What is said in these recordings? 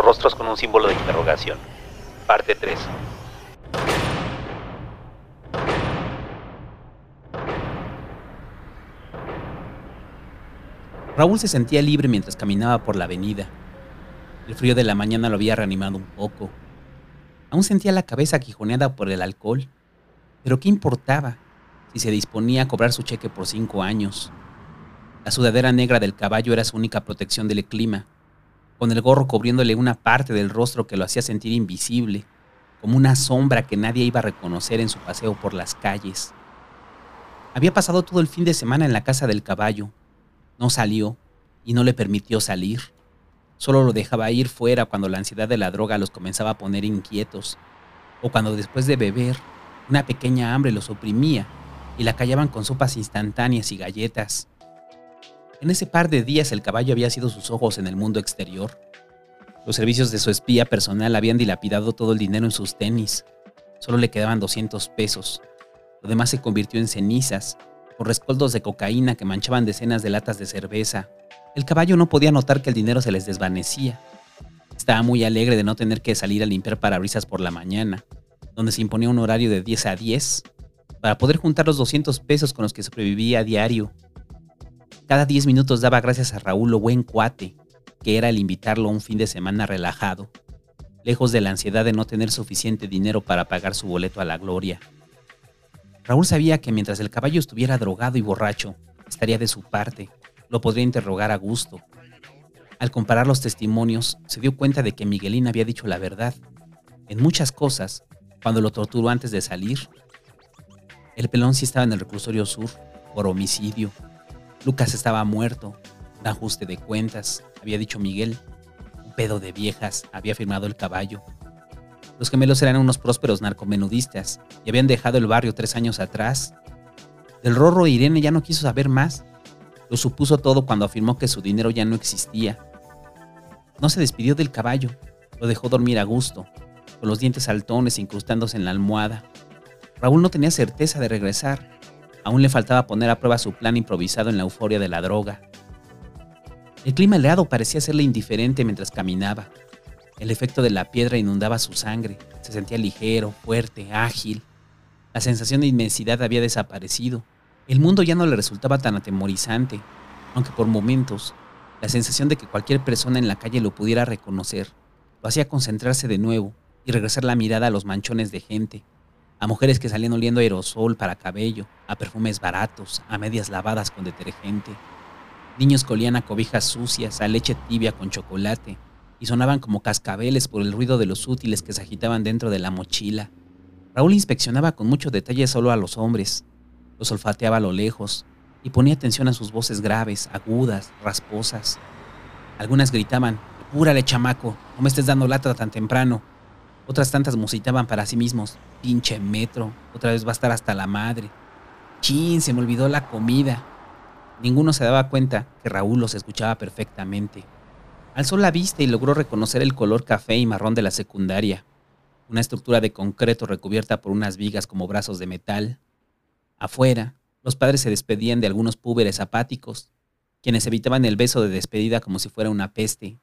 los rostros con un símbolo de interrogación. Parte 3. Raúl se sentía libre mientras caminaba por la avenida. El frío de la mañana lo había reanimado un poco. Aún sentía la cabeza aquijoneada por el alcohol. Pero ¿qué importaba si se disponía a cobrar su cheque por cinco años? La sudadera negra del caballo era su única protección del clima, con el gorro cubriéndole una parte del rostro que lo hacía sentir invisible, como una sombra que nadie iba a reconocer en su paseo por las calles. Había pasado todo el fin de semana en la casa del caballo. No salió y no le permitió salir. Solo lo dejaba ir fuera cuando la ansiedad de la droga los comenzaba a poner inquietos, o cuando después de beber, una pequeña hambre los oprimía y la callaban con sopas instantáneas y galletas. En ese par de días el caballo había sido sus ojos en el mundo exterior. Los servicios de su espía personal habían dilapidado todo el dinero en sus tenis. Solo le quedaban 200 pesos. Lo demás se convirtió en cenizas, con rescoldos de cocaína que manchaban decenas de latas de cerveza. El caballo no podía notar que el dinero se les desvanecía. Estaba muy alegre de no tener que salir a limpiar parabrisas por la mañana, donde se imponía un horario de 10 a 10, para poder juntar los 200 pesos con los que sobrevivía a diario cada 10 minutos daba gracias a Raúl lo buen cuate, que era el invitarlo a un fin de semana relajado, lejos de la ansiedad de no tener suficiente dinero para pagar su boleto a la gloria. Raúl sabía que mientras el caballo estuviera drogado y borracho, estaría de su parte, lo podría interrogar a gusto. Al comparar los testimonios, se dio cuenta de que Miguelín había dicho la verdad. En muchas cosas, cuando lo torturó antes de salir, el pelón sí estaba en el reclusorio sur por homicidio, Lucas estaba muerto, un ajuste de cuentas, había dicho Miguel. Un pedo de viejas, había firmado el caballo. Los gemelos eran unos prósperos narcomenudistas y habían dejado el barrio tres años atrás. Del Rorro Irene ya no quiso saber más. Lo supuso todo cuando afirmó que su dinero ya no existía. No se despidió del caballo, lo dejó dormir a gusto, con los dientes saltones incrustándose en la almohada. Raúl no tenía certeza de regresar, Aún le faltaba poner a prueba su plan improvisado en la euforia de la droga. El clima helado parecía serle indiferente mientras caminaba. El efecto de la piedra inundaba su sangre. Se sentía ligero, fuerte, ágil. La sensación de inmensidad había desaparecido. El mundo ya no le resultaba tan atemorizante, aunque por momentos la sensación de que cualquier persona en la calle lo pudiera reconocer lo hacía concentrarse de nuevo y regresar la mirada a los manchones de gente, a mujeres que salían oliendo aerosol para cabello, a perfumes baratos, a medias lavadas con detergente. Niños colían a cobijas sucias, a leche tibia con chocolate, y sonaban como cascabeles por el ruido de los útiles que se agitaban dentro de la mochila. Raúl inspeccionaba con mucho detalle solo a los hombres, los olfateaba a lo lejos y ponía atención a sus voces graves, agudas, rasposas. Algunas gritaban, ¡Púrale, chamaco! No me estés dando lata tan temprano. Otras tantas musitaban para sí mismos. Pinche metro, otra vez va a estar hasta la madre. Chin, se me olvidó la comida. Ninguno se daba cuenta que Raúl los escuchaba perfectamente. Alzó la vista y logró reconocer el color café y marrón de la secundaria. Una estructura de concreto recubierta por unas vigas como brazos de metal. Afuera, los padres se despedían de algunos púberes apáticos, quienes evitaban el beso de despedida como si fuera una peste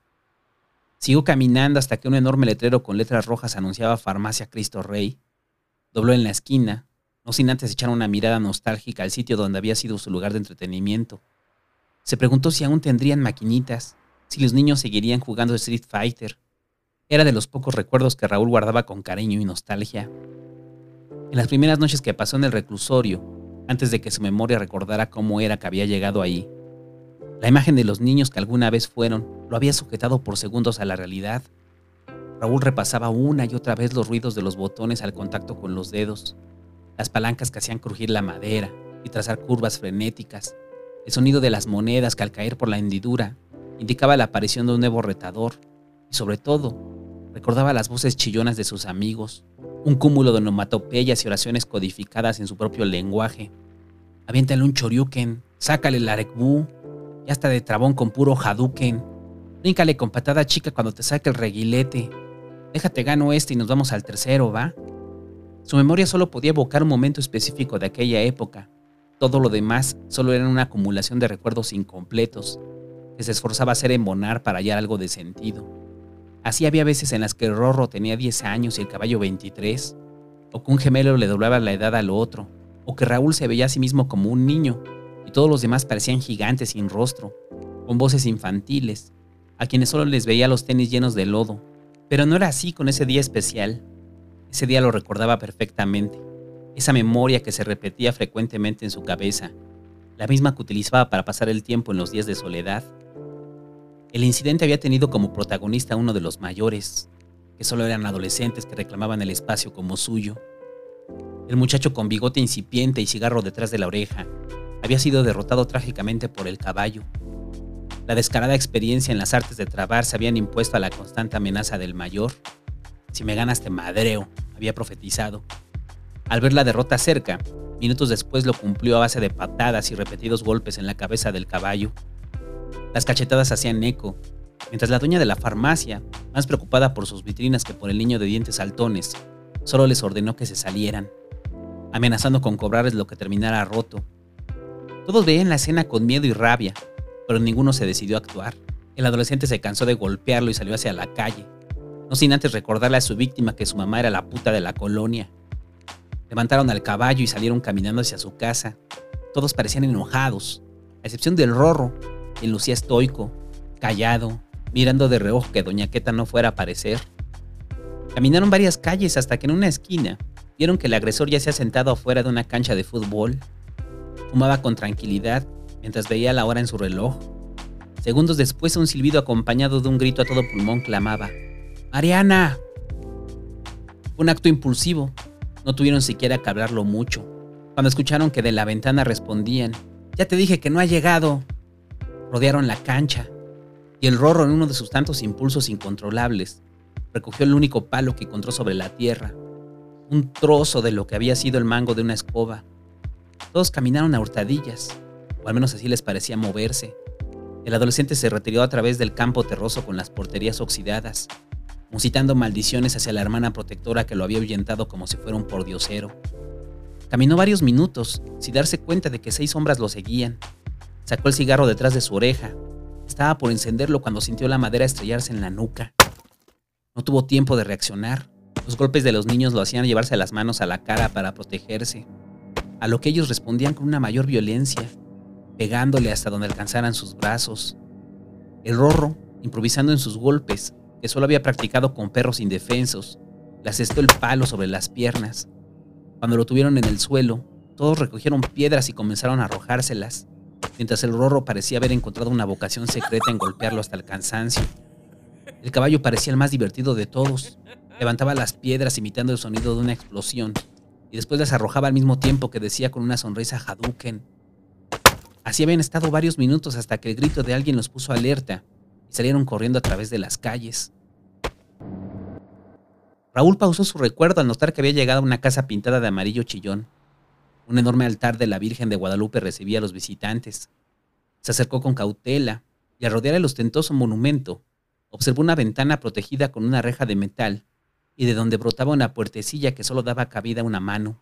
Siguió caminando hasta que un enorme letrero con letras rojas anunciaba Farmacia Cristo Rey. Dobló en la esquina, no sin antes echar una mirada nostálgica al sitio donde había sido su lugar de entretenimiento. Se preguntó si aún tendrían maquinitas, si los niños seguirían jugando Street Fighter. Era de los pocos recuerdos que Raúl guardaba con cariño y nostalgia. En las primeras noches que pasó en el reclusorio, antes de que su memoria recordara cómo era que había llegado ahí, la imagen de los niños que alguna vez fueron lo había sujetado por segundos a la realidad. Raúl repasaba una y otra vez los ruidos de los botones al contacto con los dedos, las palancas que hacían crujir la madera y trazar curvas frenéticas, el sonido de las monedas que al caer por la hendidura indicaba la aparición de un nuevo retador y sobre todo recordaba las voces chillonas de sus amigos, un cúmulo de onomatopeyas y oraciones codificadas en su propio lenguaje. Aviéntale un choryuken, sácale el arekbu, ya está de trabón con puro Hadouken. Bríncale con patada chica cuando te saque el reguilete. Déjate gano este y nos vamos al tercero, ¿va? Su memoria solo podía evocar un momento específico de aquella época. Todo lo demás solo era una acumulación de recuerdos incompletos, que se esforzaba a hacer embonar para hallar algo de sentido. Así había veces en las que Rorro tenía 10 años y el caballo 23, o que un gemelo le doblaba la edad al otro, o que Raúl se veía a sí mismo como un niño y todos los demás parecían gigantes sin rostro, con voces infantiles, a quienes solo les veía los tenis llenos de lodo. Pero no era así con ese día especial. Ese día lo recordaba perfectamente, esa memoria que se repetía frecuentemente en su cabeza, la misma que utilizaba para pasar el tiempo en los días de soledad el incidente había tenido como protagonista a uno de los mayores, que solo eran adolescentes que reclamaban el espacio como suyo. El muchacho con bigote incipiente y cigarro detrás de la oreja había sido derrotado trágicamente por el caballo. La descarada experiencia en las artes de trabar se habían impuesto a la constante amenaza del mayor. Si me ganas te madreo, había profetizado. Al ver la derrota cerca, minutos después lo cumplió a base de patadas y repetidos golpes en la cabeza del caballo. Las cachetadas hacían eco, mientras la dueña de la farmacia, más preocupada por sus vitrinas que por el niño de dientes saltones, solo les ordenó que se salieran, amenazando con cobrarles lo que terminara roto. Todos veían la escena con miedo y rabia, pero ninguno se decidió a actuar. El adolescente se cansó de golpearlo y salió hacia la calle, no sin antes recordarle a su víctima que su mamá era la puta de la colonia. Levantaron al caballo y salieron caminando hacia su casa. Todos parecían enojados, a excepción del rorro, quien lucía estoico, callado, mirando de reojo que Doña Queta no fuera a aparecer. Caminaron varias calles hasta que en una esquina vieron que el agresor ya se ha sentado afuera de una cancha de fútbol. Fumaba con tranquilidad mientras veía la hora en su reloj. Segundos después un silbido acompañado de un grito a todo pulmón clamaba, ¡Mariana! Fue un acto impulsivo. No tuvieron siquiera que hablarlo mucho. Cuando escucharon que de la ventana respondían, Ya te dije que no ha llegado rodearon la cancha y el rorro en uno de sus tantos impulsos incontrolables recogió el único palo que encontró sobre la tierra, un trozo de lo que había sido el mango de una escoba. Todos caminaron a hurtadillas, o al menos así les parecía moverse. El adolescente se retiró a través del campo terroso con las porterías oxidadas, musitando maldiciones hacia la hermana protectora que lo había ahuyentado como si fuera un pordiosero. Caminó varios minutos, sin darse cuenta de que seis sombras lo seguían, Sacó el cigarro detrás de su oreja. Estaba por encenderlo cuando sintió la madera estrellarse en la nuca. No tuvo tiempo de reaccionar. Los golpes de los niños lo hacían llevarse las manos a la cara para protegerse, a lo que ellos respondían con una mayor violencia, pegándole hasta donde alcanzaran sus brazos. El rorro, improvisando en sus golpes, que solo había practicado con perros indefensos, le asestó el palo sobre las piernas. Cuando lo tuvieron en el suelo, todos recogieron piedras y comenzaron a arrojárselas mientras el rorro parecía haber encontrado una vocación secreta en golpearlo hasta el cansancio. El caballo parecía el más divertido de todos. Levantaba las piedras imitando el sonido de una explosión y después las arrojaba al mismo tiempo que decía con una sonrisa Hadouken. Así habían estado varios minutos hasta que el grito de alguien los puso alerta y salieron corriendo a través de las calles. Raúl pausó su recuerdo al notar que había llegado a una casa pintada de amarillo chillón. Un enorme altar de la Virgen de Guadalupe recibía a los visitantes. Se acercó con cautela y al rodear el ostentoso monumento, observó una ventana protegida con una reja de metal y de donde brotaba una puertecilla que solo daba cabida a una mano.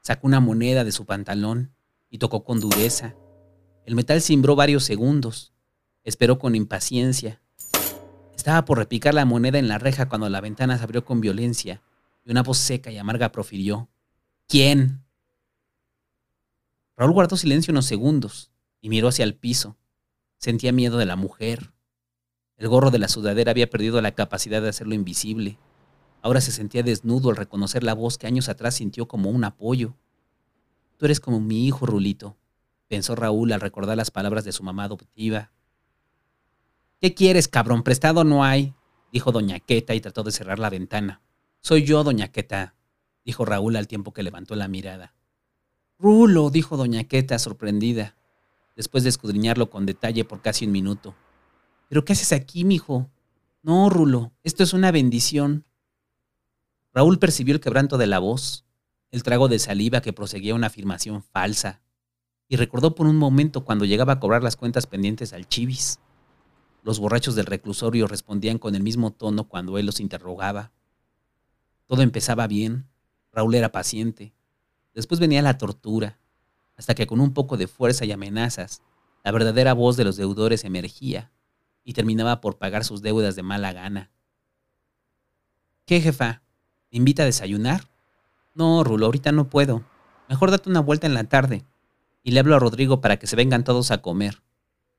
Sacó una moneda de su pantalón y tocó con dureza. El metal cimbró varios segundos. Esperó con impaciencia. Estaba por repicar la moneda en la reja cuando la ventana se abrió con violencia y una voz seca y amarga profirió. ¿Quién? Raúl guardó silencio unos segundos y miró hacia el piso. Sentía miedo de la mujer. El gorro de la sudadera había perdido la capacidad de hacerlo invisible. Ahora se sentía desnudo al reconocer la voz que años atrás sintió como un apoyo. Tú eres como mi hijo, Rulito, pensó Raúl al recordar las palabras de su mamá adoptiva. ¿Qué quieres, cabrón? Prestado no hay, dijo doña Queta y trató de cerrar la ventana. Soy yo, doña Queta, dijo Raúl al tiempo que levantó la mirada. Rulo, dijo doña Queta, sorprendida, después de escudriñarlo con detalle por casi un minuto. ¿Pero qué haces aquí, mijo? No, Rulo, esto es una bendición. Raúl percibió el quebranto de la voz, el trago de saliva que proseguía una afirmación falsa, y recordó por un momento cuando llegaba a cobrar las cuentas pendientes al chivis. Los borrachos del reclusorio respondían con el mismo tono cuando él los interrogaba. Todo empezaba bien, Raúl era paciente, Después venía la tortura, hasta que con un poco de fuerza y amenazas, la verdadera voz de los deudores emergía y terminaba por pagar sus deudas de mala gana, ¿Qué, jefa? ¿Me invita a desayunar? No, Rulo, ahorita no puedo. Mejor date una vuelta en la tarde. Y le hablo a Rodrigo para que se vengan todos a comer.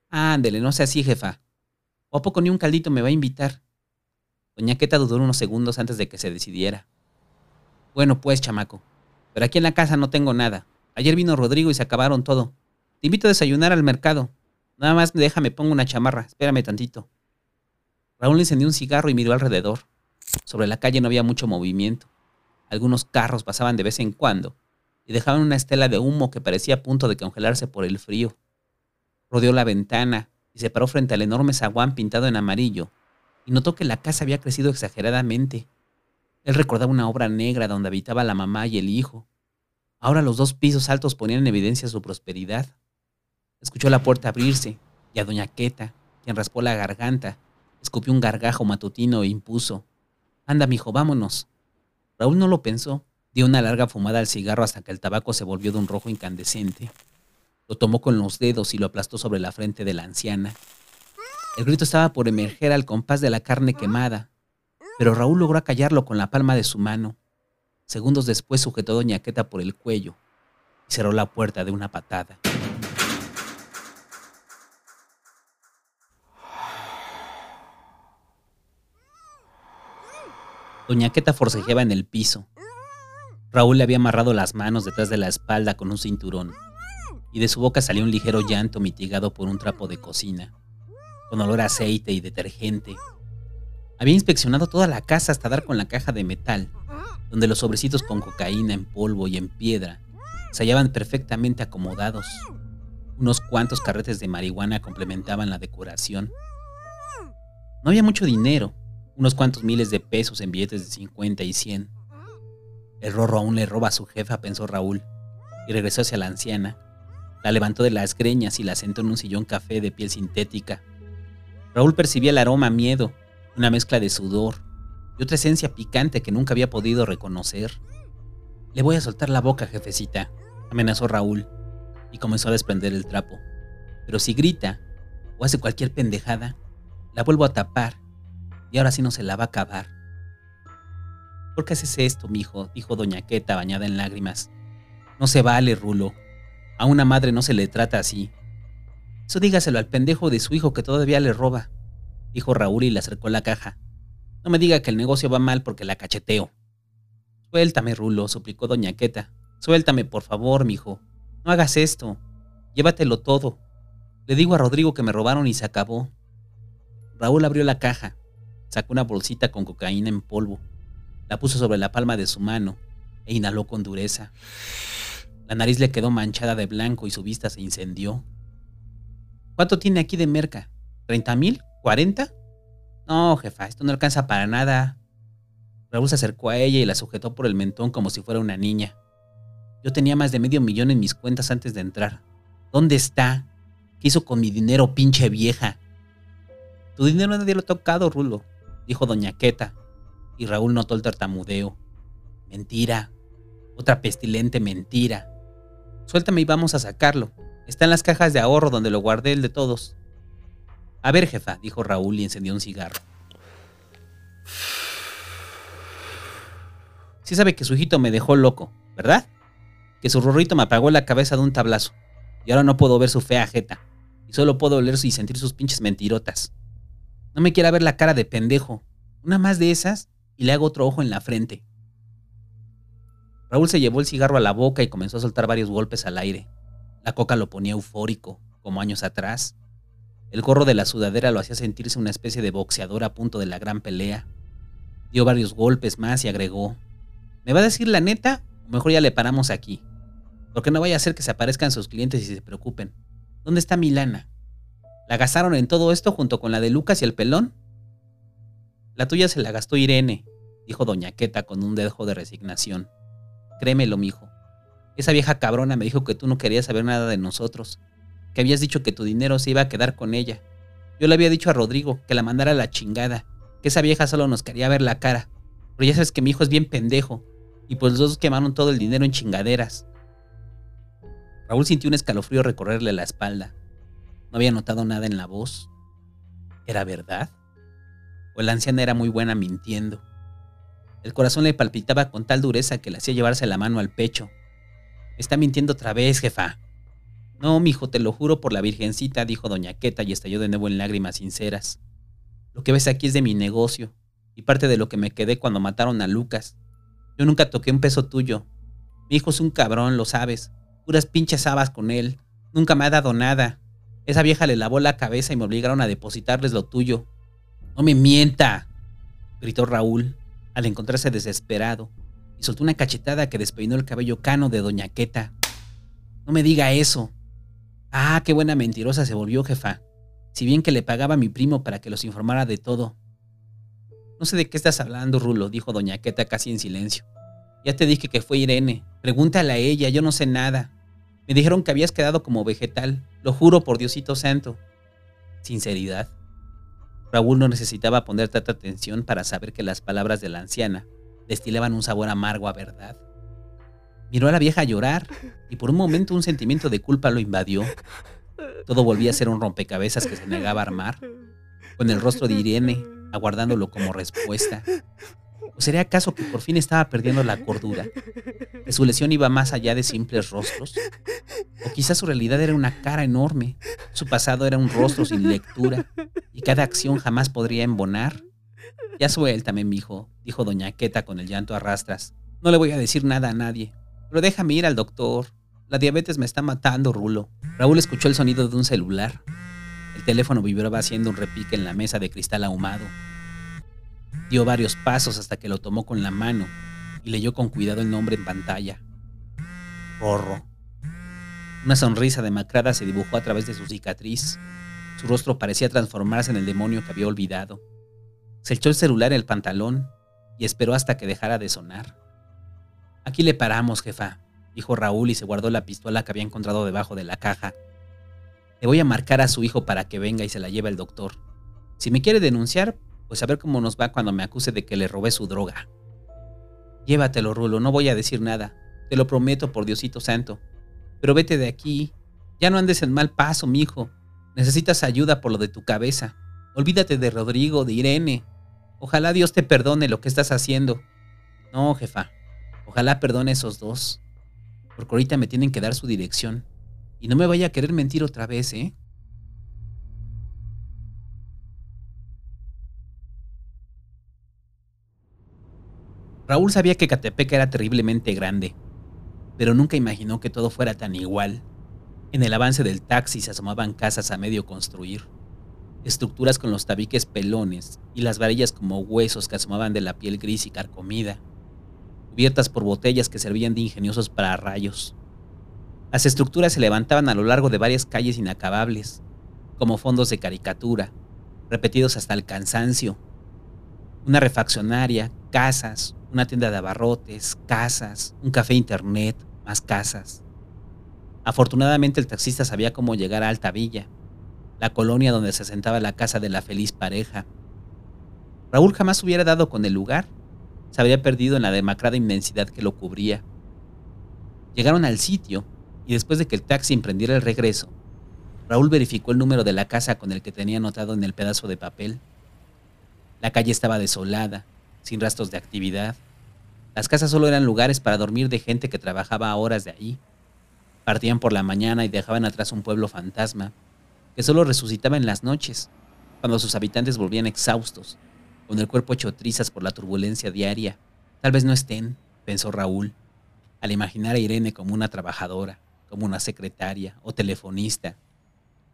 Ándele, no sea así, jefa. ¿O a poco ni un caldito me va a invitar? Doña Queta dudó unos segundos antes de que se decidiera. Bueno, pues, chamaco. Pero aquí en la casa no tengo nada. Ayer vino Rodrigo y se acabaron todo. Te invito a desayunar al mercado. Nada más déjame pongo una chamarra. Espérame tantito. Raúl encendió un cigarro y miró alrededor. Sobre la calle no había mucho movimiento. Algunos carros pasaban de vez en cuando y dejaban una estela de humo que parecía a punto de congelarse por el frío. Rodeó la ventana y se paró frente al enorme zaguán pintado en amarillo y notó que la casa había crecido exageradamente. Él recordaba una obra negra donde habitaba la mamá y el hijo. Ahora los dos pisos altos ponían en evidencia su prosperidad. Escuchó la puerta abrirse y a doña Queta, quien raspó la garganta, escupió un gargajo matutino e impuso. Anda, mijo, vámonos. Raúl no lo pensó. Dio una larga fumada al cigarro hasta que el tabaco se volvió de un rojo incandescente. Lo tomó con los dedos y lo aplastó sobre la frente de la anciana. El grito estaba por emerger al compás de la carne quemada, pero Raúl logró acallarlo con la palma de su mano. Segundos después sujetó a Doña Queta por el cuello y cerró la puerta de una patada. Doña Queta forcejeaba en el piso. Raúl le había amarrado las manos detrás de la espalda con un cinturón y de su boca salía un ligero llanto mitigado por un trapo de cocina, con olor a aceite y detergente. Había inspeccionado toda la casa hasta dar con la caja de metal, donde los sobrecitos con cocaína en polvo y en piedra se hallaban perfectamente acomodados. Unos cuantos carretes de marihuana complementaban la decoración. No había mucho dinero, unos cuantos miles de pesos en billetes de 50 y 100. El rorro aún le roba a su jefa, pensó Raúl, y regresó hacia la anciana, la levantó de las greñas y la sentó en un sillón café de piel sintética. Raúl percibía el aroma miedo, una mezcla de sudor y otra esencia picante que nunca había podido reconocer. Le voy a soltar la boca, jefecita, amenazó Raúl, y comenzó a desprender el trapo. Pero si grita o hace cualquier pendejada, la vuelvo a tapar, y ahora sí no se la va a acabar. ¿Por qué haces esto, mijo? dijo doña Queta, bañada en lágrimas. No se vale, Rulo. A una madre no se le trata así. Eso dígaselo al pendejo de su hijo que todavía le roba, dijo Raúl y le acercó la caja. No me diga que el negocio va mal porque la cacheteo. Suéltame, Rulo, suplicó doña Queta. Suéltame, por favor, mijo. No hagas esto. Llévatelo todo. Le digo a Rodrigo que me robaron y se acabó. Raúl abrió la caja, sacó una bolsita con cocaína en polvo, la puso sobre la palma de su mano e inhaló con dureza. La nariz le quedó manchada de blanco y su vista se incendió. ¿Cuánto tiene aquí de merca? ¿30 mil? ¿40? No, jefa, esto no alcanza para nada. Raúl se acercó a ella y la sujetó por el mentón como si fuera una niña. Yo tenía más de medio millón en mis cuentas antes de entrar. ¿Dónde está? ¿Qué hizo con mi dinero, pinche vieja? Tu dinero nadie lo ha tocado, Rulo, dijo doña Queta, y Raúl notó el tartamudeo. Mentira, otra pestilente mentira. Suéltame y vamos a sacarlo. Está en las cajas de ahorro donde lo guardé el de todos. A ver, jefa, dijo Raúl y encendió un cigarro. Sí sabe que su hijito me dejó loco, ¿verdad? Que su rorrito me apagó la cabeza de un tablazo. Y ahora no puedo ver su fea jeta. Y solo puedo oler y sentir sus pinches mentirotas. No me quiera ver la cara de pendejo. Una más de esas y le hago otro ojo en la frente. Raúl se llevó el cigarro a la boca y comenzó a soltar varios golpes al aire. La coca lo ponía eufórico, como años atrás. El gorro de la sudadera lo hacía sentirse una especie de boxeador a punto de la gran pelea. Dio varios golpes más y agregó, ¿me va a decir la neta o mejor ya le paramos aquí? Porque no vaya a ser que se aparezcan sus clientes y se preocupen. ¿Dónde está Milana? ¿La gastaron en todo esto junto con la de Lucas y el pelón? La tuya se la gastó Irene, dijo doña Queta con un dejo de resignación. Créemelo, mijo. Esa vieja cabrona me dijo que tú no querías saber nada de nosotros, que habías dicho que tu dinero se iba a quedar con ella. Yo le había dicho a Rodrigo que la mandara a la chingada, que esa vieja solo nos quería ver la cara. Pero ya sabes que mi hijo es bien pendejo, y pues los dos quemaron todo el dinero en chingaderas. Raúl sintió un escalofrío recorrerle la espalda. No había notado nada en la voz. ¿Era verdad? ¿O la anciana era muy buena mintiendo? El corazón le palpitaba con tal dureza que le hacía llevarse la mano al pecho. está mintiendo otra vez, jefa. No, mijo, te lo juro por la virgencita, dijo doña Queta y estalló de nuevo en lágrimas sinceras. Lo que ves aquí es de mi negocio y parte de lo que me quedé cuando mataron a Lucas. Yo nunca toqué un peso tuyo. Mi hijo es un cabrón, lo sabes. Puras pinches habas con él. Nunca me ha dado nada. Esa vieja le lavó la cabeza y me obligaron a depositarles lo tuyo. No me mienta, gritó Raúl, al encontrarse desesperado, y soltó una cachetada que despeinó el cabello cano de Doña Queta. No me diga eso. Ah, qué buena mentirosa se volvió, jefa. Si bien que le pagaba a mi primo para que los informara de todo. No sé de qué estás hablando, Rulo, dijo Doña Queta casi en silencio. Ya te dije que fue Irene. Pregúntale a ella, yo no sé nada. Me dijeron que habías quedado como vegetal. Lo juro por Diosito Santo. Sinceridad. Raúl no necesitaba poner tanta atención para saber que las palabras de la anciana destilaban un sabor amargo a verdad. Miró a la vieja llorar y por un momento un sentimiento de culpa lo invadió. Todo volvía a ser un rompecabezas que se negaba a armar, con el rostro de Irene aguardándolo como respuesta. ¿O sería acaso que por fin estaba perdiendo la cordura? ¿Que su lesión iba más allá de simples rostros? ¿O quizás su realidad era una cara enorme? ¿Su pasado era un rostro sin lectura? ¿Y cada acción jamás podría embonar? Ya suéltame, mijo, dijo doña Queta con el llanto a rastras. No le voy a decir nada a nadie. Pero déjame ir al doctor. La diabetes me está matando, Rulo. Raúl escuchó el sonido de un celular. El teléfono vibraba haciendo un repique en la mesa de cristal ahumado. Dio varios pasos hasta que lo tomó con la mano y leyó con cuidado el nombre en pantalla. Rorro. Una sonrisa demacrada se dibujó a través de su cicatriz. Su rostro parecía transformarse en el demonio que había olvidado. Se echó el celular en el pantalón y esperó hasta que dejara de sonar. Aquí le paramos, jefa, dijo Raúl y se guardó la pistola que había encontrado debajo de la caja. Le voy a marcar a su hijo para que venga y se la lleve al doctor. Si me quiere denunciar, pues a ver cómo nos va cuando me acuse de que le robé su droga. Llévatelo, Rulo, no voy a decir nada. Te lo prometo por Diosito Santo. Pero vete de aquí. Ya no andes en mal paso, mijo. Necesitas ayuda por lo de tu cabeza. Olvídate de Rodrigo, de Irene. Ojalá Dios te perdone lo que estás haciendo. No, jefa. Ojalá perdone esos dos. Porque ahorita me tienen que dar su dirección. Y no me vaya a querer mentir otra vez, ¿eh? Raúl sabía que Catepec era terriblemente grande, pero nunca imaginó que todo fuera tan igual. En el avance del taxi se asomaban casas a medio construir, estructuras con los tabiques pelones y las varillas como huesos que asomaban de la piel gris y carcomida, cubiertas por botellas que servían de ingeniosos para rayos. Las estructuras se levantaban a lo largo de varias calles inacabables, como fondos de caricatura, repetidos hasta el cansancio. Una refaccionaria, casas, una tienda de abarrotes, casas, un café internet, más casas. Afortunadamente el taxista sabía cómo llegar a Alta Villa, la colonia donde se sentaba la casa de la feliz pareja. Raúl jamás hubiera dado con el lugar, se había perdido en la demacrada inmensidad que lo cubría. Llegaron al sitio y después de que el taxi emprendiera el regreso, Raúl verificó el número de la casa con el que tenía anotado en el pedazo de papel. La calle estaba desolada, sin rastros de actividad. Las casas solo eran lugares para dormir de gente que trabajaba a horas de ahí. Partían por la mañana y dejaban atrás un pueblo fantasma, que solo resucitaba en las noches, cuando sus habitantes volvían exhaustos, con el cuerpo hecho trizas por la turbulencia diaria. Tal vez no estén, pensó Raúl, al imaginar a Irene como una trabajadora, como una secretaria o telefonista.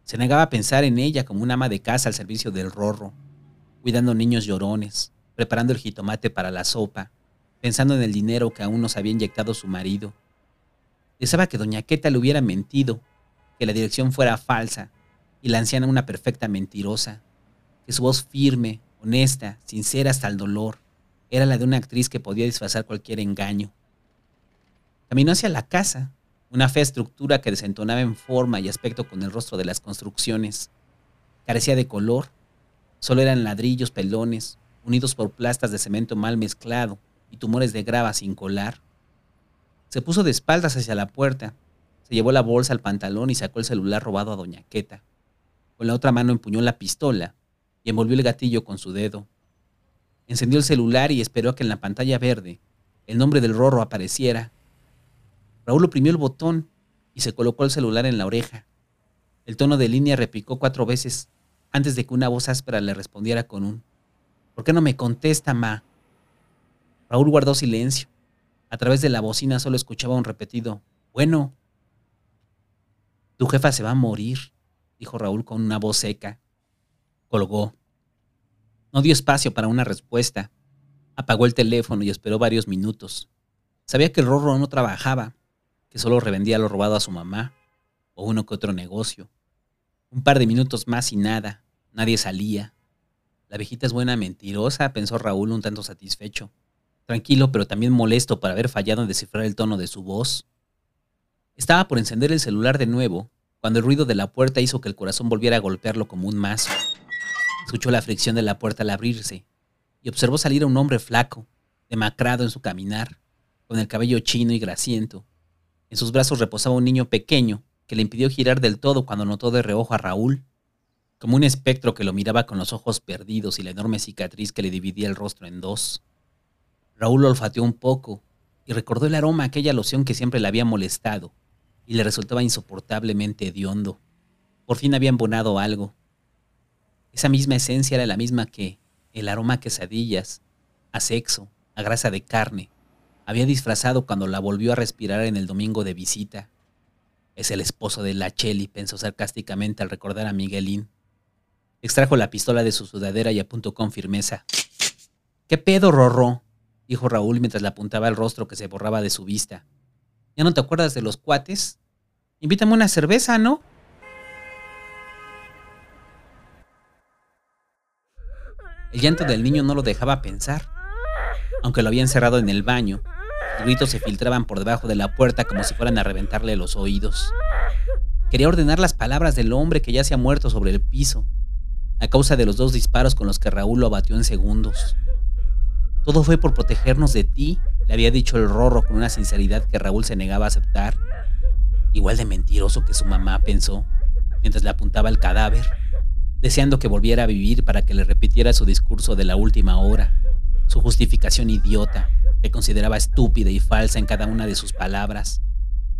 Se negaba a pensar en ella como una ama de casa al servicio del rorro, cuidando niños llorones, preparando el jitomate para la sopa, pensando en el dinero que aún nos había inyectado su marido. Deseaba que doña Queta le hubiera mentido, que la dirección fuera falsa y la anciana una perfecta mentirosa, que su voz firme, honesta, sincera hasta el dolor, era la de una actriz que podía disfrazar cualquier engaño. Caminó hacia la casa, una fea estructura que desentonaba en forma y aspecto con el rostro de las construcciones. Carecía de color, solo eran ladrillos pelones, unidos por plastas de cemento mal mezclado y tumores de grava sin colar. Se puso de espaldas hacia la puerta, se llevó la bolsa al pantalón y sacó el celular robado a Doña Queta. Con la otra mano empuñó la pistola y envolvió el gatillo con su dedo. Encendió el celular y esperó a que en la pantalla verde el nombre del Rorro apareciera. Raúl oprimió el botón y se colocó el celular en la oreja. El tono de línea repicó cuatro veces antes de que una voz áspera le respondiera con un ¿Por qué no me contesta, ma? Raúl guardó silencio. A través de la bocina solo escuchaba un repetido Bueno. Tu jefa se va a morir, dijo Raúl con una voz seca. Colgó. No dio espacio para una respuesta. Apagó el teléfono y esperó varios minutos. Sabía que el Rorro no trabajaba, que solo revendía lo robado a su mamá, o uno que otro negocio. Un par de minutos más y nada. Nadie salía. La viejita es buena mentirosa, pensó Raúl un tanto satisfecho. Tranquilo, pero también molesto por haber fallado en descifrar el tono de su voz. Estaba por encender el celular de nuevo, cuando el ruido de la puerta hizo que el corazón volviera a golpearlo como un mazo. Escuchó la fricción de la puerta al abrirse y observó salir a un hombre flaco, demacrado en su caminar, con el cabello chino y grasiento. En sus brazos reposaba un niño pequeño que le impidió girar del todo cuando notó de reojo a Raúl, como un espectro que lo miraba con los ojos perdidos y la enorme cicatriz que le dividía el rostro en dos. Raúl olfateó un poco y recordó el aroma a aquella loción que siempre le había molestado y le resultaba insoportablemente hediondo. Por fin había embonado algo. Esa misma esencia era la misma que el aroma a quesadillas, a sexo, a grasa de carne, había disfrazado cuando la volvió a respirar en el domingo de visita. Es el esposo de la Cheli, pensó sarcásticamente al recordar a Miguelín. Extrajo la pistola de su sudadera y apuntó con firmeza. ¿Qué pedo, Rorro? Dijo Raúl mientras le apuntaba el rostro que se borraba de su vista. ¿Ya no te acuerdas de los cuates? Invítame una cerveza, ¿no? El llanto del niño no lo dejaba pensar. Aunque lo había encerrado en el baño, gritos se filtraban por debajo de la puerta como si fueran a reventarle los oídos. Quería ordenar las palabras del hombre que ya se ha muerto sobre el piso, a causa de los dos disparos con los que Raúl lo abatió en segundos. Todo fue por protegernos de ti, le había dicho el rorro con una sinceridad que Raúl se negaba a aceptar. Igual de mentiroso que su mamá pensó, mientras le apuntaba el cadáver, deseando que volviera a vivir para que le repitiera su discurso de la última hora, su justificación idiota, que consideraba estúpida y falsa en cada una de sus palabras,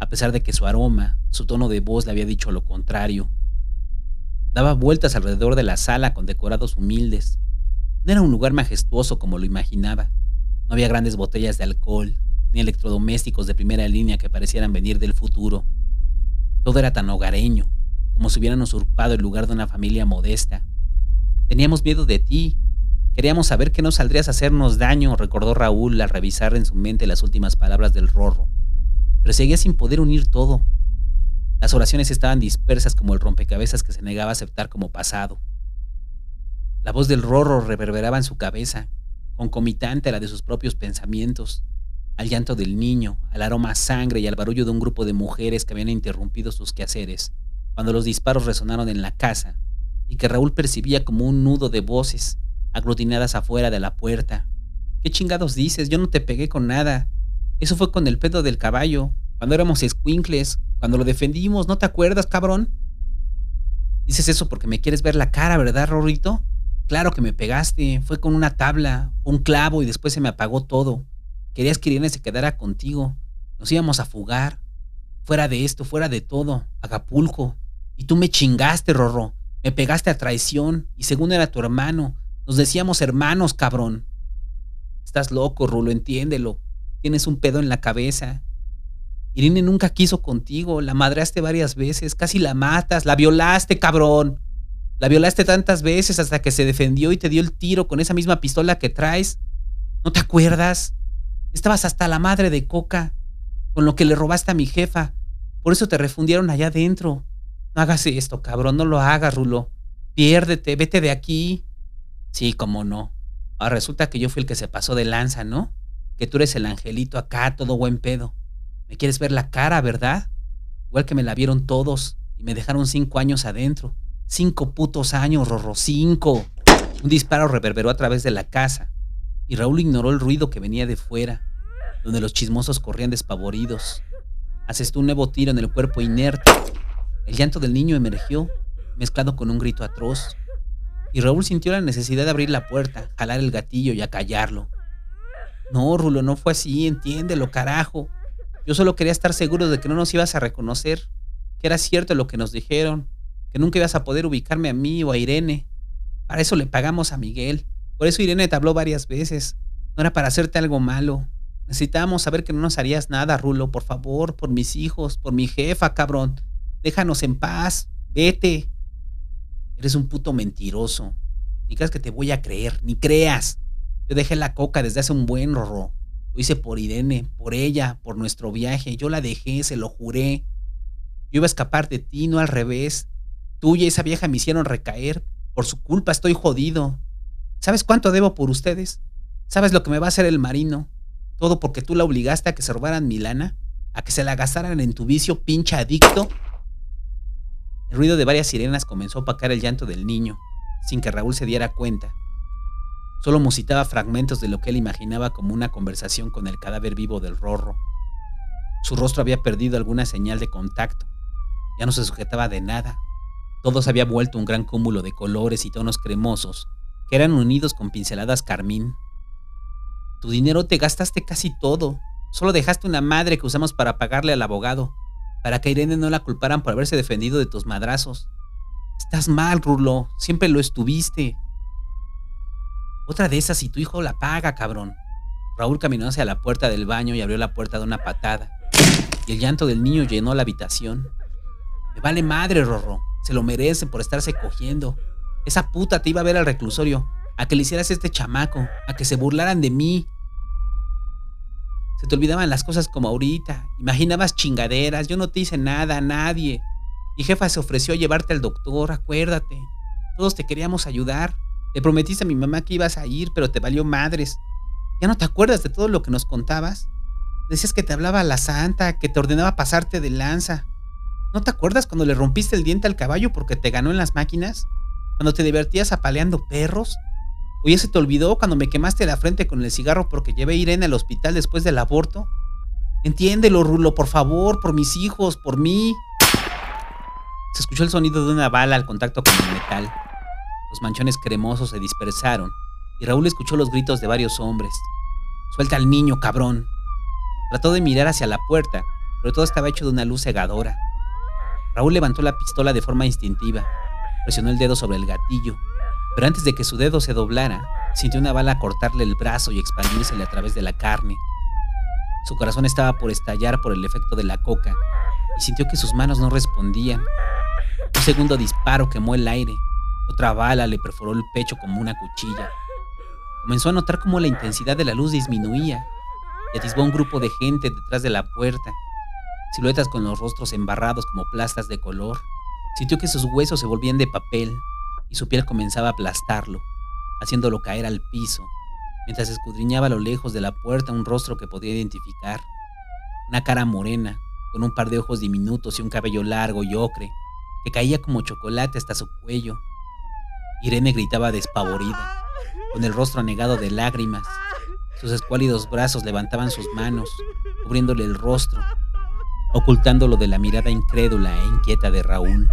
a pesar de que su aroma, su tono de voz le había dicho lo contrario. Daba vueltas alrededor de la sala con decorados humildes. No era un lugar majestuoso como lo imaginaba. No había grandes botellas de alcohol, ni electrodomésticos de primera línea que parecieran venir del futuro. Todo era tan hogareño, como si hubieran usurpado el lugar de una familia modesta. Teníamos miedo de ti, Queríamos saber que no saldrías a hacernos daño, recordó Raúl al revisar en su mente las últimas palabras del rorro. Pero seguía sin poder unir todo. Las oraciones estaban dispersas como el rompecabezas que se negaba a aceptar como pasado. La voz del rorro reverberaba en su cabeza, concomitante a la de sus propios pensamientos, al llanto del niño, al aroma a sangre y al barullo de un grupo de mujeres que habían interrumpido sus quehaceres cuando los disparos resonaron en la casa y que Raúl percibía como un nudo de voces aglutinadas afuera de la puerta. ¿Qué chingados dices? Yo no te pegué con nada. Eso fue con el pedo del caballo, cuando éramos escuincles, cuando lo defendimos, ¿no te acuerdas, cabrón? Dices eso porque me quieres ver la cara, ¿verdad, Rorrito? Claro que me pegaste, fue con una tabla, un clavo y después se me apagó todo. Querías que Irene se quedara contigo. Nos íbamos a fugar. Fuera de esto, fuera de todo, Acapulco. Y tú me chingaste, Rorro. Me pegaste a traición y según era tu hermano, nos decíamos hermanos, cabrón. Estás loco, Rulo, entiéndelo. Tienes un pedo en la cabeza. Irene nunca quiso contigo, la madreaste varias veces, casi la matas, la violaste, cabrón. La violaste tantas veces hasta que se defendió y te dio el tiro con esa misma pistola que traes. ¿No te acuerdas? Estabas hasta la madre de Coca, con lo que le robaste a mi jefa. Por eso te refundieron allá adentro. No hagas esto, cabrón, no lo hagas, Rulo. Piérdete, vete de aquí. Sí, cómo no. Ahora resulta que yo fui el que se pasó de lanza, ¿no? Que tú eres el angelito acá, todo buen pedo. Me quieres ver la cara, ¿verdad? Igual que me la vieron todos y me dejaron cinco años adentro. Cinco putos años, Rorro, cinco. Un disparo reverberó a través de la casa y Raúl ignoró el ruido que venía de fuera, donde los chismosos corrían despavoridos. Asestó un nuevo tiro en el cuerpo inerte. El llanto del niño emergió, mezclado con un grito atroz. Y Raúl sintió la necesidad de abrir la puerta, jalar el gatillo y acallarlo. No, Rulo, no fue así, entiéndelo, carajo. Yo solo quería estar seguro de que no nos ibas a reconocer, que era cierto lo que nos dijeron, que nunca ibas a poder ubicarme a mí o a Irene. Para eso le pagamos a Miguel. Por eso Irene te habló varias veces. No era para hacerte algo malo. Necesitábamos saber que no nos harías nada, Rulo, por favor, por mis hijos, por mi jefa, cabrón. Déjanos en paz. Vete. Eres un puto mentiroso. Ni creas que te voy a creer, ni creas. Yo dejé la coca desde hace un buen rorro. Lo hice por Irene, por ella, por nuestro viaje. Yo la dejé, se lo juré. Yo iba a escapar de ti, no al revés. Tú y esa vieja me hicieron recaer. Por su culpa estoy jodido. ¿Sabes cuánto debo por ustedes? ¿Sabes lo que me va a hacer el marino? Todo porque tú la obligaste a que se robaran mi lana, a que se la gastaran en tu vicio, pinche adicto. El ruido de varias sirenas comenzó a opacar el llanto del niño, sin que Raúl se diera cuenta. Solo musitaba fragmentos de lo que él imaginaba como una conversación con el cadáver vivo del rorro. Su rostro había perdido alguna señal de contacto. Ya no se sujetaba de nada. Todo se había vuelto un gran cúmulo de colores y tonos cremosos que eran unidos con pinceladas carmín tu dinero te gastaste casi todo. Solo dejaste una madre que usamos para pagarle al abogado, para que Irene no la culparan por haberse defendido de tus madrazos. Estás mal, Rulo. Siempre lo estuviste. Otra de esas y tu hijo la paga, cabrón. Raúl caminó hacia la puerta del baño y abrió la puerta de una patada. Y el llanto del niño llenó la habitación. Me vale madre, Rorro. Se lo merece por estarse cogiendo. Esa puta te iba a ver al reclusorio a que le hicieras este chamaco, a que se burlaran de mí. Se te olvidaban las cosas como ahorita, imaginabas chingaderas, yo no te hice nada, a nadie. Mi jefa se ofreció a llevarte al doctor, acuérdate. Todos te queríamos ayudar. Le prometiste a mi mamá que ibas a ir, pero te valió madres. ¿Ya no te acuerdas de todo lo que nos contabas? Decías que te hablaba la santa, que te ordenaba pasarte de lanza. ¿No te acuerdas cuando le rompiste el diente al caballo porque te ganó en las máquinas? ¿Cuando te divertías apaleando perros? ¿O ya se te olvidó cuando me quemaste la frente con el cigarro porque llevé a Irene al hospital después del aborto? Entiéndelo, Rulo, por favor, por mis hijos, por mí. Se escuchó el sonido de una bala al contacto con el metal. Los manchones cremosos se dispersaron y Raúl escuchó los gritos de varios hombres. Suelta al niño, cabrón. Trató de mirar hacia la puerta, pero todo estaba hecho de una luz cegadora. Raúl levantó la pistola de forma instintiva, presionó el dedo sobre el gatillo pero antes de que su dedo se doblara, sintió una bala cortarle el brazo y expandírsele a través de la carne. Su corazón estaba por estallar por el efecto de la coca y sintió que sus manos no respondían. Un segundo disparo quemó el aire. Otra bala le perforó el pecho como una cuchilla. Comenzó a notar cómo la intensidad de la luz disminuía y atisbó un grupo de gente detrás de la puerta, siluetas con los rostros embarrados como plastas de color. Sintió que sus huesos se volvían de papel y su piel comenzaba a aplastarlo, haciéndolo caer al piso, mientras escudriñaba a lo lejos de la puerta un rostro que podía identificar. Una cara morena, con un par de ojos diminutos y un cabello largo y ocre, que caía como chocolate hasta su cuello. Irene gritaba despavorida, con el rostro anegado de lágrimas. Sus escuálidos brazos levantaban sus manos, cubriéndole el rostro, ocultándolo de la mirada incrédula e inquieta de Raúl.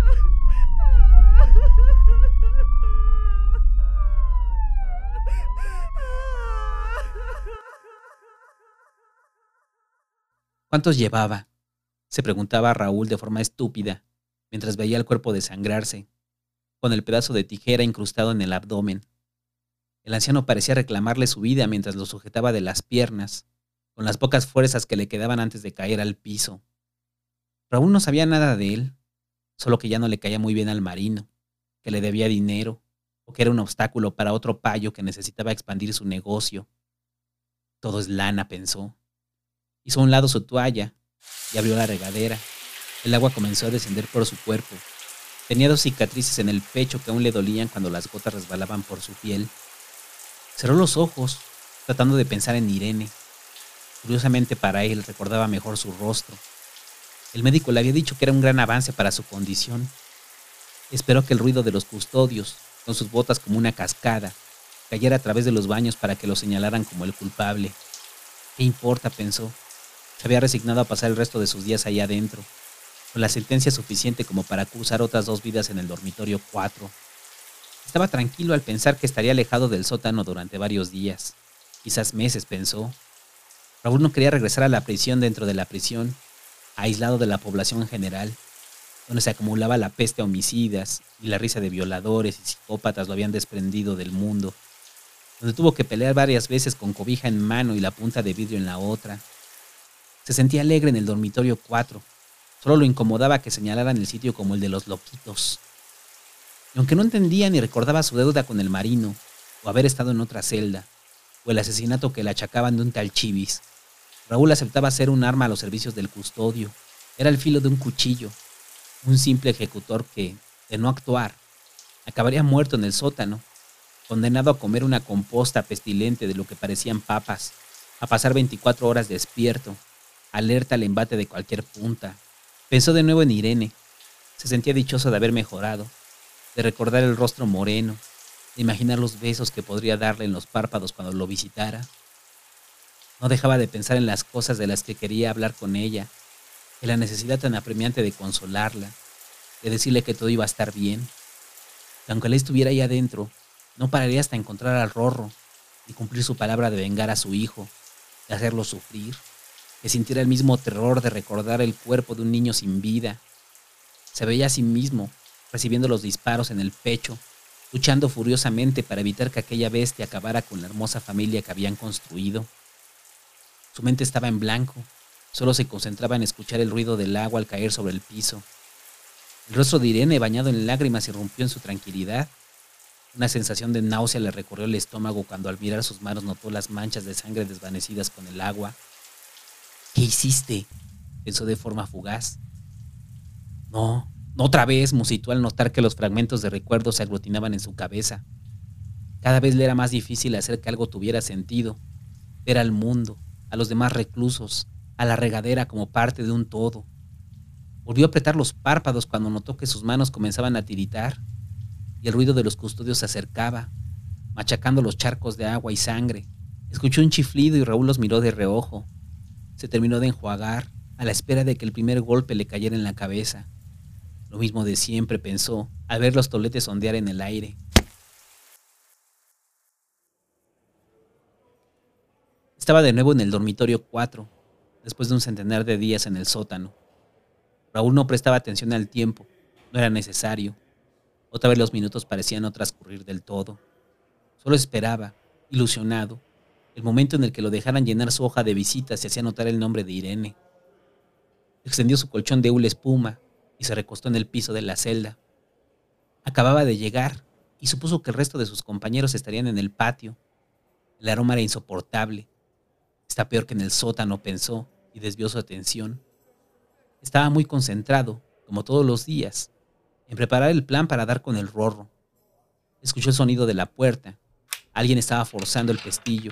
¿Cuántos llevaba? se preguntaba Raúl de forma estúpida, mientras veía el cuerpo desangrarse, con el pedazo de tijera incrustado en el abdomen. El anciano parecía reclamarle su vida mientras lo sujetaba de las piernas, con las pocas fuerzas que le quedaban antes de caer al piso. Raúl no sabía nada de él, solo que ya no le caía muy bien al marino, que le debía dinero, o que era un obstáculo para otro payo que necesitaba expandir su negocio. Todo es lana, pensó. Hizo a un lado su toalla y abrió la regadera. El agua comenzó a descender por su cuerpo. Tenía dos cicatrices en el pecho que aún le dolían cuando las gotas resbalaban por su piel. Cerró los ojos, tratando de pensar en Irene. Curiosamente para él recordaba mejor su rostro. El médico le había dicho que era un gran avance para su condición. Esperó que el ruido de los custodios, con sus botas como una cascada, cayera a través de los baños para que lo señalaran como el culpable. ¿Qué importa? pensó. Se había resignado a pasar el resto de sus días allá adentro, con la sentencia suficiente como para acusar otras dos vidas en el dormitorio 4. Estaba tranquilo al pensar que estaría alejado del sótano durante varios días, quizás meses, pensó. Raúl no quería regresar a la prisión dentro de la prisión, aislado de la población en general, donde se acumulaba la peste a homicidas y la risa de violadores y psicópatas lo habían desprendido del mundo, donde tuvo que pelear varias veces con cobija en mano y la punta de vidrio en la otra. Se sentía alegre en el dormitorio 4, solo lo incomodaba que señalaran el sitio como el de los loquitos. Y aunque no entendía ni recordaba su deuda con el marino, o haber estado en otra celda, o el asesinato que le achacaban de un tal Chivis, Raúl aceptaba ser un arma a los servicios del custodio. Era el filo de un cuchillo, un simple ejecutor que, de no actuar, acabaría muerto en el sótano, condenado a comer una composta pestilente de lo que parecían papas, a pasar 24 horas despierto, alerta al embate de cualquier punta. Pensó de nuevo en Irene. Se sentía dichoso de haber mejorado, de recordar el rostro moreno, de imaginar los besos que podría darle en los párpados cuando lo visitara. No dejaba de pensar en las cosas de las que quería hablar con ella, en la necesidad tan apremiante de consolarla, de decirle que todo iba a estar bien. Que aunque él estuviera ahí adentro, no pararía hasta encontrar al Rorro y cumplir su palabra de vengar a su hijo, de hacerlo sufrir, que sintiera el mismo terror de recordar el cuerpo de un niño sin vida. Se veía a sí mismo, recibiendo los disparos en el pecho, luchando furiosamente para evitar que aquella bestia acabara con la hermosa familia que habían construido. Su mente estaba en blanco, solo se concentraba en escuchar el ruido del agua al caer sobre el piso. El rostro de Irene, bañado en lágrimas, irrumpió en su tranquilidad. Una sensación de náusea le recorrió el estómago cuando al mirar sus manos notó las manchas de sangre desvanecidas con el agua. ¿Qué hiciste? pensó de forma fugaz. No, no otra vez, musitó al notar que los fragmentos de recuerdos se aglutinaban en su cabeza. Cada vez le era más difícil hacer que algo tuviera sentido, ver al mundo, a los demás reclusos, a la regadera como parte de un todo. Volvió a apretar los párpados cuando notó que sus manos comenzaban a tiritar y el ruido de los custodios se acercaba, machacando los charcos de agua y sangre. Escuchó un chiflido y Raúl los miró de reojo. Se terminó de enjuagar a la espera de que el primer golpe le cayera en la cabeza. Lo mismo de siempre pensó al ver los toletes ondear en el aire. Estaba de nuevo en el dormitorio 4, después de un centenar de días en el sótano. Raúl no prestaba atención al tiempo, no era necesario. Otra vez los minutos parecían no transcurrir del todo. Solo esperaba, ilusionado, el momento en el que lo dejaran llenar su hoja de visitas y hacía notar el nombre de Irene. Extendió su colchón de hule espuma y se recostó en el piso de la celda. Acababa de llegar y supuso que el resto de sus compañeros estarían en el patio. El aroma era insoportable. Está peor que en el sótano, pensó, y desvió su atención. Estaba muy concentrado, como todos los días, en preparar el plan para dar con el rorro. Escuchó el sonido de la puerta. Alguien estaba forzando el pestillo.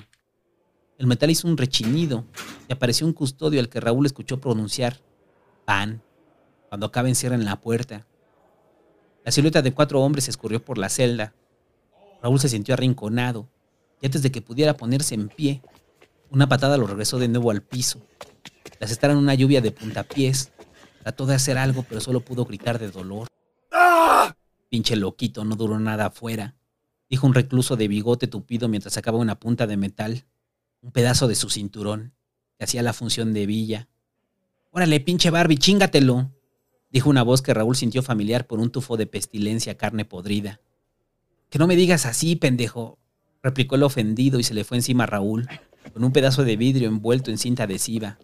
El metal hizo un rechinido y apareció un custodio al que Raúl escuchó pronunciar pan. Cuando acaba en la puerta. La silueta de cuatro hombres escurrió por la celda. Raúl se sintió arrinconado y antes de que pudiera ponerse en pie, una patada lo regresó de nuevo al piso. Las en una lluvia de puntapiés. Trató de hacer algo, pero solo pudo gritar de dolor. ¡Ah! Pinche loquito, no duró nada afuera, dijo un recluso de bigote tupido mientras sacaba una punta de metal, un pedazo de su cinturón, que hacía la función de villa. Órale, pinche Barbie, chingatelo, dijo una voz que Raúl sintió familiar por un tufo de pestilencia carne podrida. Que no me digas así, pendejo, replicó el ofendido y se le fue encima a Raúl, con un pedazo de vidrio envuelto en cinta adhesiva.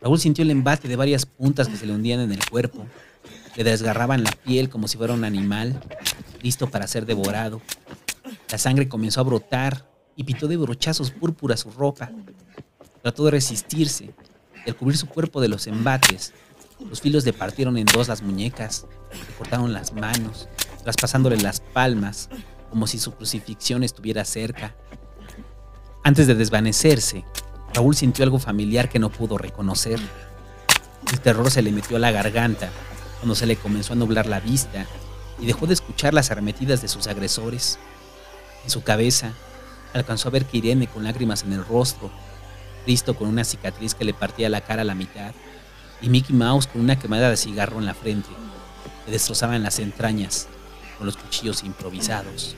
Raúl sintió el embate de varias puntas que se le hundían en el cuerpo. Le desgarraban la piel como si fuera un animal, listo para ser devorado. La sangre comenzó a brotar y pitó de brochazos púrpura su ropa. Trató de resistirse, y al cubrir su cuerpo de los embates, los filos le partieron en dos las muñecas, le cortaron las manos, traspasándole las palmas, como si su crucifixión estuviera cerca. Antes de desvanecerse, Raúl sintió algo familiar que no pudo reconocer. El terror se le metió a la garganta cuando se le comenzó a nublar la vista y dejó de escuchar las arremetidas de sus agresores. En su cabeza, alcanzó a ver que Irene con lágrimas en el rostro, Cristo con una cicatriz que le partía la cara a la mitad, y Mickey Mouse con una quemada de cigarro en la frente, le destrozaban las entrañas. con los cuchillos improvisados.